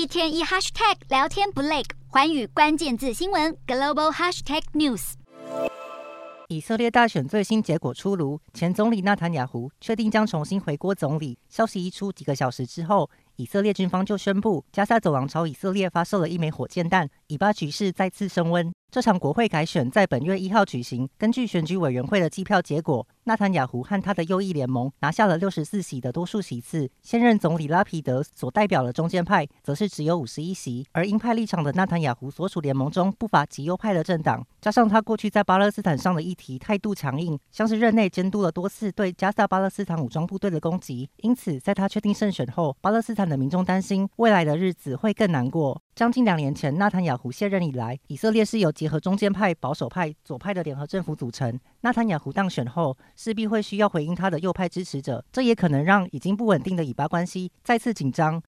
一天一 hashtag 聊天不累，环宇关键字新闻 global hashtag news。以色列大选最新结果出炉，前总理纳坦雅胡确定将重新回国总理。消息一出，几个小时之后，以色列军方就宣布，加沙走廊朝以色列发射了一枚火箭弹，以巴局势再次升温。这场国会改选在本月一号举行。根据选举委员会的计票结果，纳坦雅胡和他的右翼联盟拿下了六十四席的多数席次。现任总理拉皮德所代表的中间派则是只有五十一席。而鹰派立场的纳坦雅胡所属联盟中不乏极右派的政党，加上他过去在巴勒斯坦上的议题态度强硬，像是任内监督了多次对加萨巴勒斯坦武装部队的攻击。因此，在他确定胜选后，巴勒斯坦的民众担心未来的日子会更难过。将近两年前，纳坦雅胡卸任以来，以色列是由结合中间派、保守派、左派的联合政府组成。纳坦雅胡当选后，势必会需要回应他的右派支持者，这也可能让已经不稳定的以巴关系再次紧张。